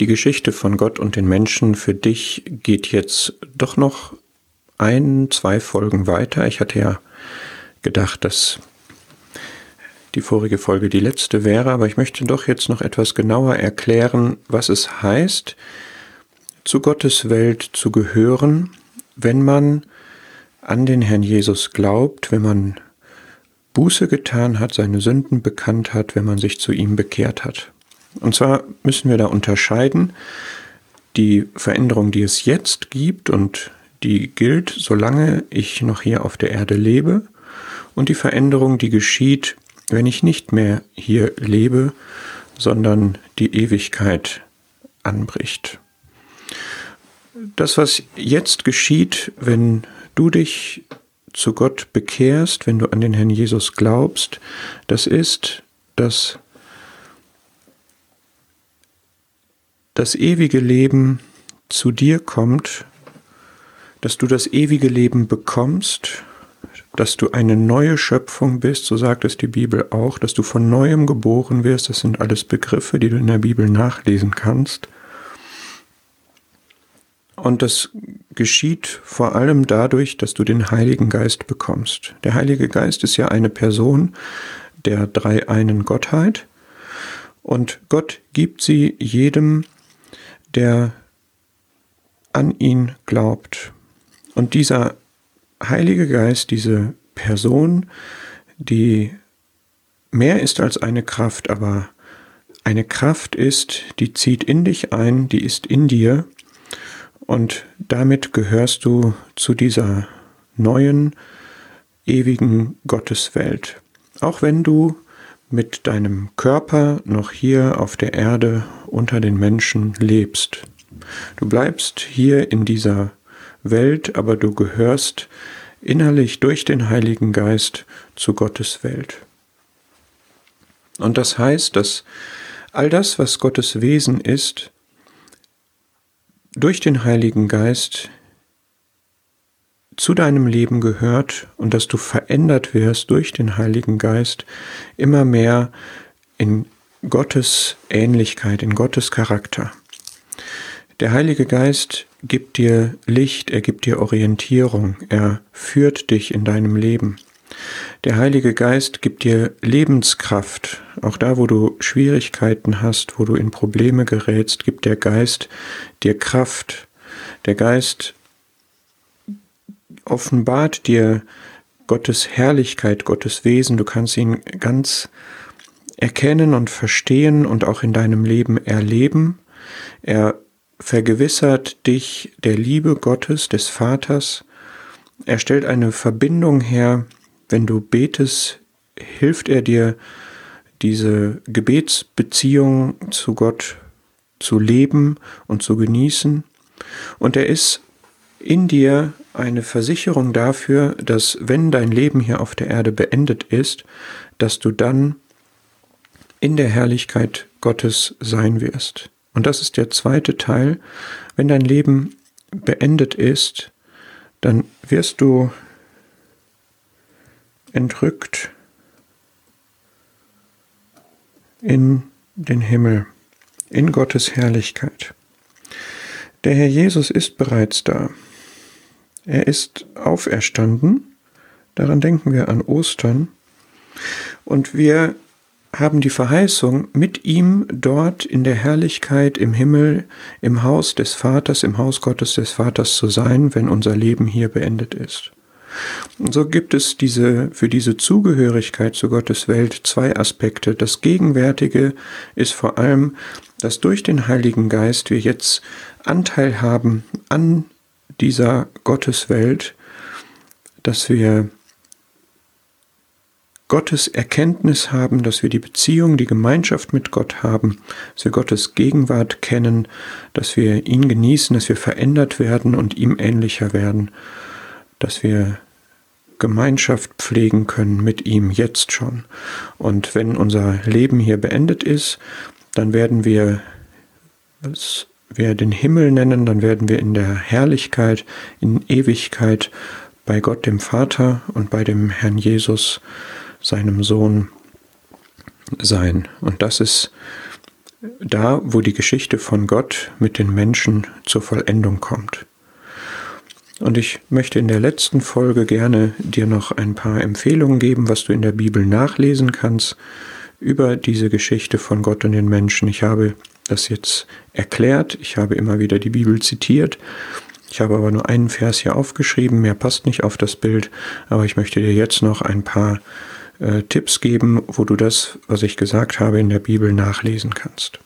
die Geschichte von Gott und den Menschen für dich geht jetzt doch noch ein, zwei Folgen weiter. Ich hatte ja gedacht, dass die vorige Folge die letzte wäre, aber ich möchte doch jetzt noch etwas genauer erklären, was es heißt, zu Gottes Welt zu gehören, wenn man an den Herrn Jesus glaubt, wenn man Buße getan hat, seine Sünden bekannt hat, wenn man sich zu ihm bekehrt hat. Und zwar müssen wir da unterscheiden die Veränderung, die es jetzt gibt und die gilt, solange ich noch hier auf der Erde lebe, und die Veränderung, die geschieht, wenn ich nicht mehr hier lebe, sondern die Ewigkeit anbricht. Das, was jetzt geschieht, wenn du dich zu Gott bekehrst, wenn du an den Herrn Jesus glaubst, das ist, dass das ewige Leben zu dir kommt, dass du das ewige Leben bekommst, dass du eine neue Schöpfung bist, so sagt es die Bibel auch, dass du von neuem geboren wirst, das sind alles Begriffe, die du in der Bibel nachlesen kannst. Und das geschieht vor allem dadurch, dass du den Heiligen Geist bekommst. Der Heilige Geist ist ja eine Person der dreieinen Gottheit und Gott gibt sie jedem, der an ihn glaubt. Und dieser Heilige Geist, diese Person, die mehr ist als eine Kraft, aber eine Kraft ist, die zieht in dich ein, die ist in dir und damit gehörst du zu dieser neuen, ewigen Gotteswelt. Auch wenn du mit deinem Körper noch hier auf der Erde unter den Menschen lebst. Du bleibst hier in dieser Welt, aber du gehörst innerlich durch den Heiligen Geist zu Gottes Welt. Und das heißt, dass all das, was Gottes Wesen ist, durch den Heiligen Geist zu deinem Leben gehört und dass du verändert wirst durch den Heiligen Geist immer mehr in Gottes Ähnlichkeit, in Gottes Charakter. Der Heilige Geist gibt dir Licht, er gibt dir Orientierung, er führt dich in deinem Leben. Der Heilige Geist gibt dir Lebenskraft. Auch da, wo du Schwierigkeiten hast, wo du in Probleme gerätst, gibt der Geist dir Kraft. Der Geist offenbart dir Gottes Herrlichkeit, Gottes Wesen. Du kannst ihn ganz erkennen und verstehen und auch in deinem Leben erleben. Er vergewissert dich der Liebe Gottes, des Vaters. Er stellt eine Verbindung her. Wenn du betest, hilft er dir, diese Gebetsbeziehung zu Gott zu leben und zu genießen. Und er ist in dir eine Versicherung dafür, dass wenn dein Leben hier auf der Erde beendet ist, dass du dann in der Herrlichkeit Gottes sein wirst. Und das ist der zweite Teil. Wenn dein Leben beendet ist, dann wirst du entrückt in den Himmel, in Gottes Herrlichkeit. Der Herr Jesus ist bereits da. Er ist auferstanden. Daran denken wir an Ostern. Und wir haben die Verheißung, mit ihm dort in der Herrlichkeit im Himmel, im Haus des Vaters, im Haus Gottes des Vaters zu sein, wenn unser Leben hier beendet ist. Und so gibt es diese, für diese Zugehörigkeit zu Gottes Welt zwei Aspekte. Das Gegenwärtige ist vor allem, dass durch den Heiligen Geist wir jetzt Anteil haben an dieser Gotteswelt, dass wir Gottes Erkenntnis haben, dass wir die Beziehung, die Gemeinschaft mit Gott haben, dass wir Gottes Gegenwart kennen, dass wir ihn genießen, dass wir verändert werden und ihm ähnlicher werden, dass wir Gemeinschaft pflegen können mit ihm jetzt schon. Und wenn unser Leben hier beendet ist, dann werden wir, was wir den Himmel nennen, dann werden wir in der Herrlichkeit, in Ewigkeit bei Gott dem Vater und bei dem Herrn Jesus seinem Sohn sein. Und das ist da, wo die Geschichte von Gott mit den Menschen zur Vollendung kommt. Und ich möchte in der letzten Folge gerne dir noch ein paar Empfehlungen geben, was du in der Bibel nachlesen kannst über diese Geschichte von Gott und den Menschen. Ich habe das jetzt erklärt, ich habe immer wieder die Bibel zitiert. Ich habe aber nur einen Vers hier aufgeschrieben, mehr passt nicht auf das Bild, aber ich möchte dir jetzt noch ein paar äh, Tipps geben, wo du das, was ich gesagt habe, in der Bibel nachlesen kannst.